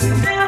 Thank to.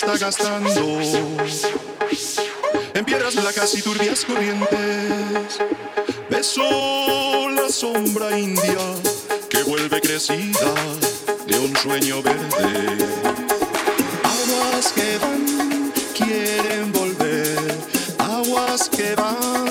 Está gastando en piedras blancas y turbias corrientes. Beso la sombra india que vuelve crecida de un sueño verde. Aguas que van, quieren volver. Aguas que van,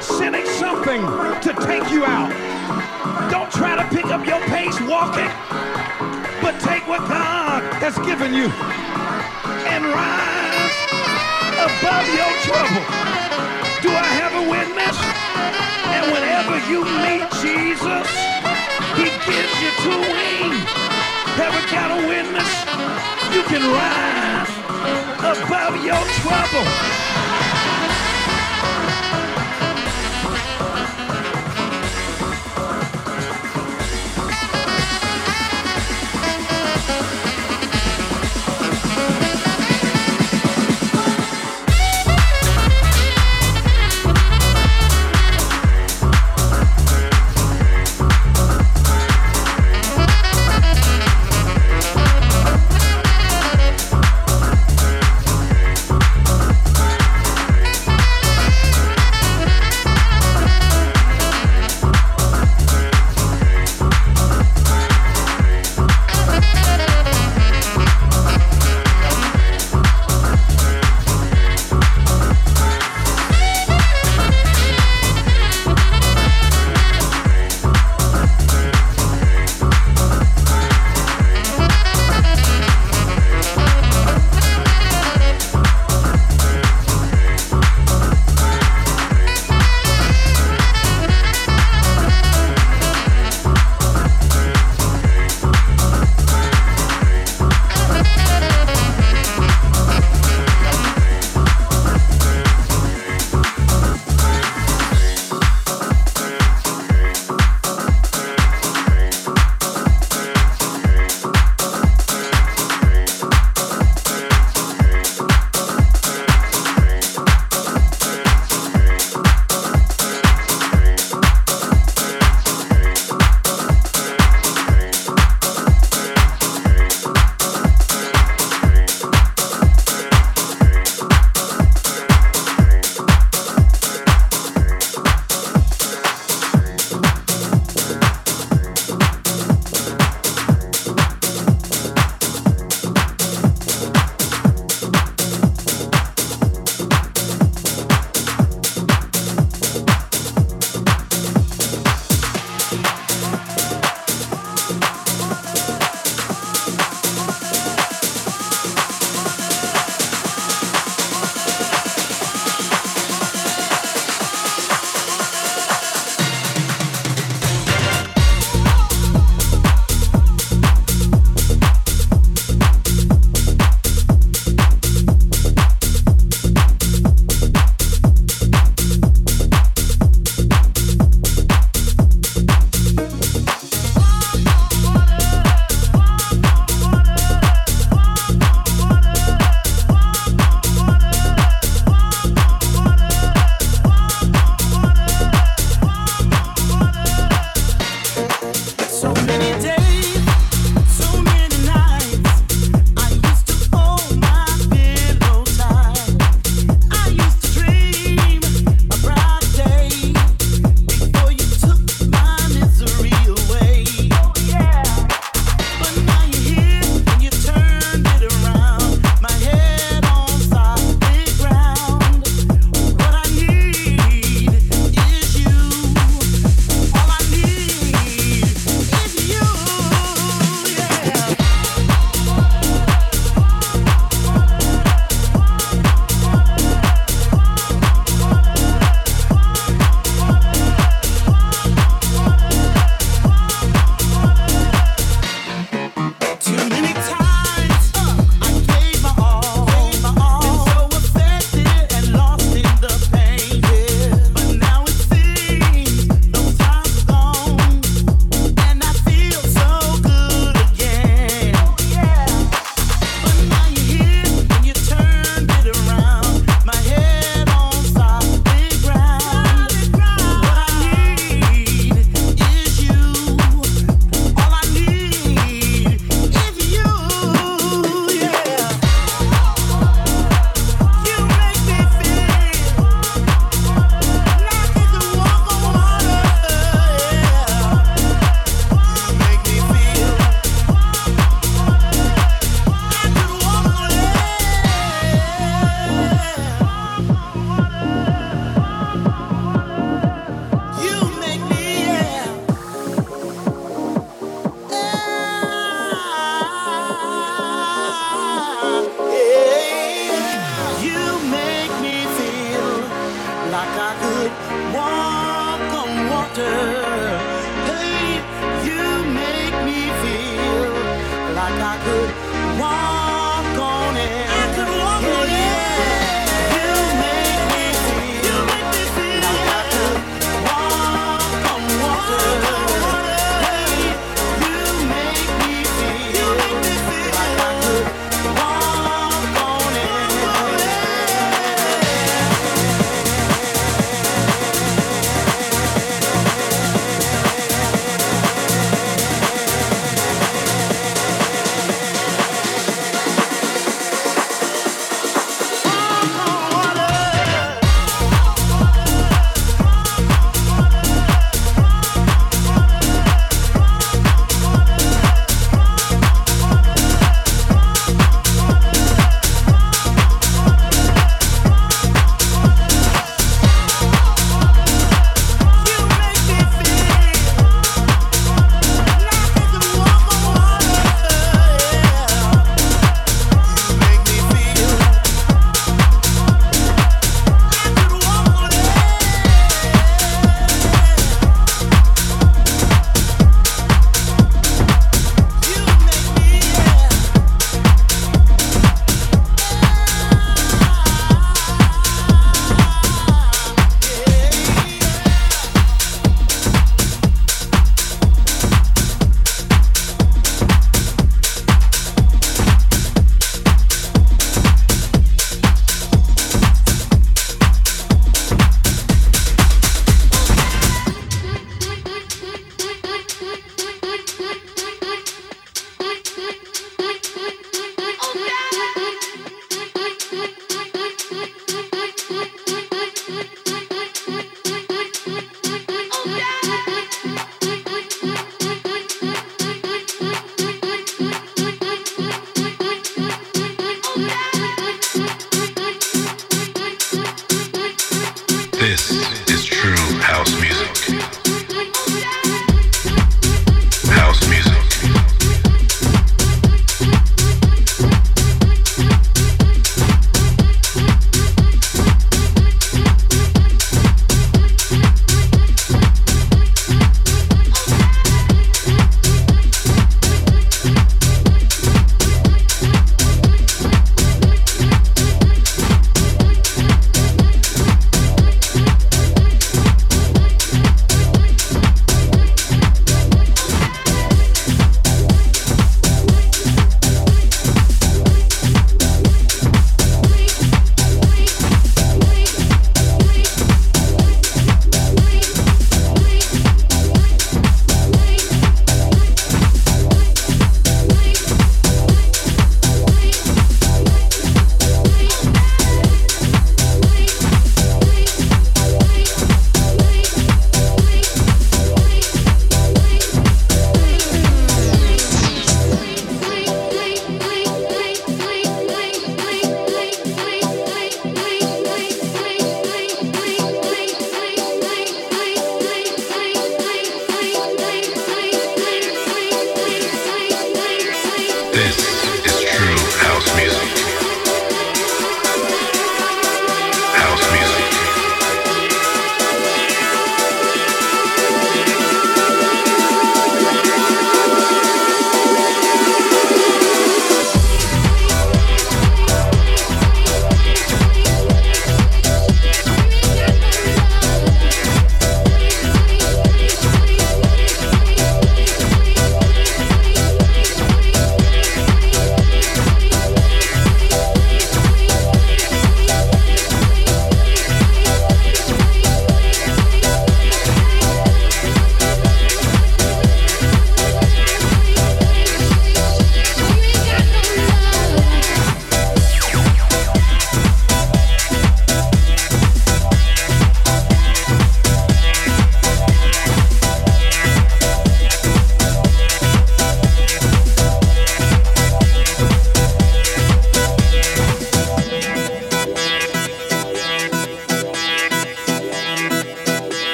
sending something to take you out. Don't try to pick up your pace walking, but take what God has given you and rise above your trouble. Do I have a witness? And whenever you meet Jesus, he gives you two wings. Ever got a witness? You can rise above your trouble. like I could walk on it.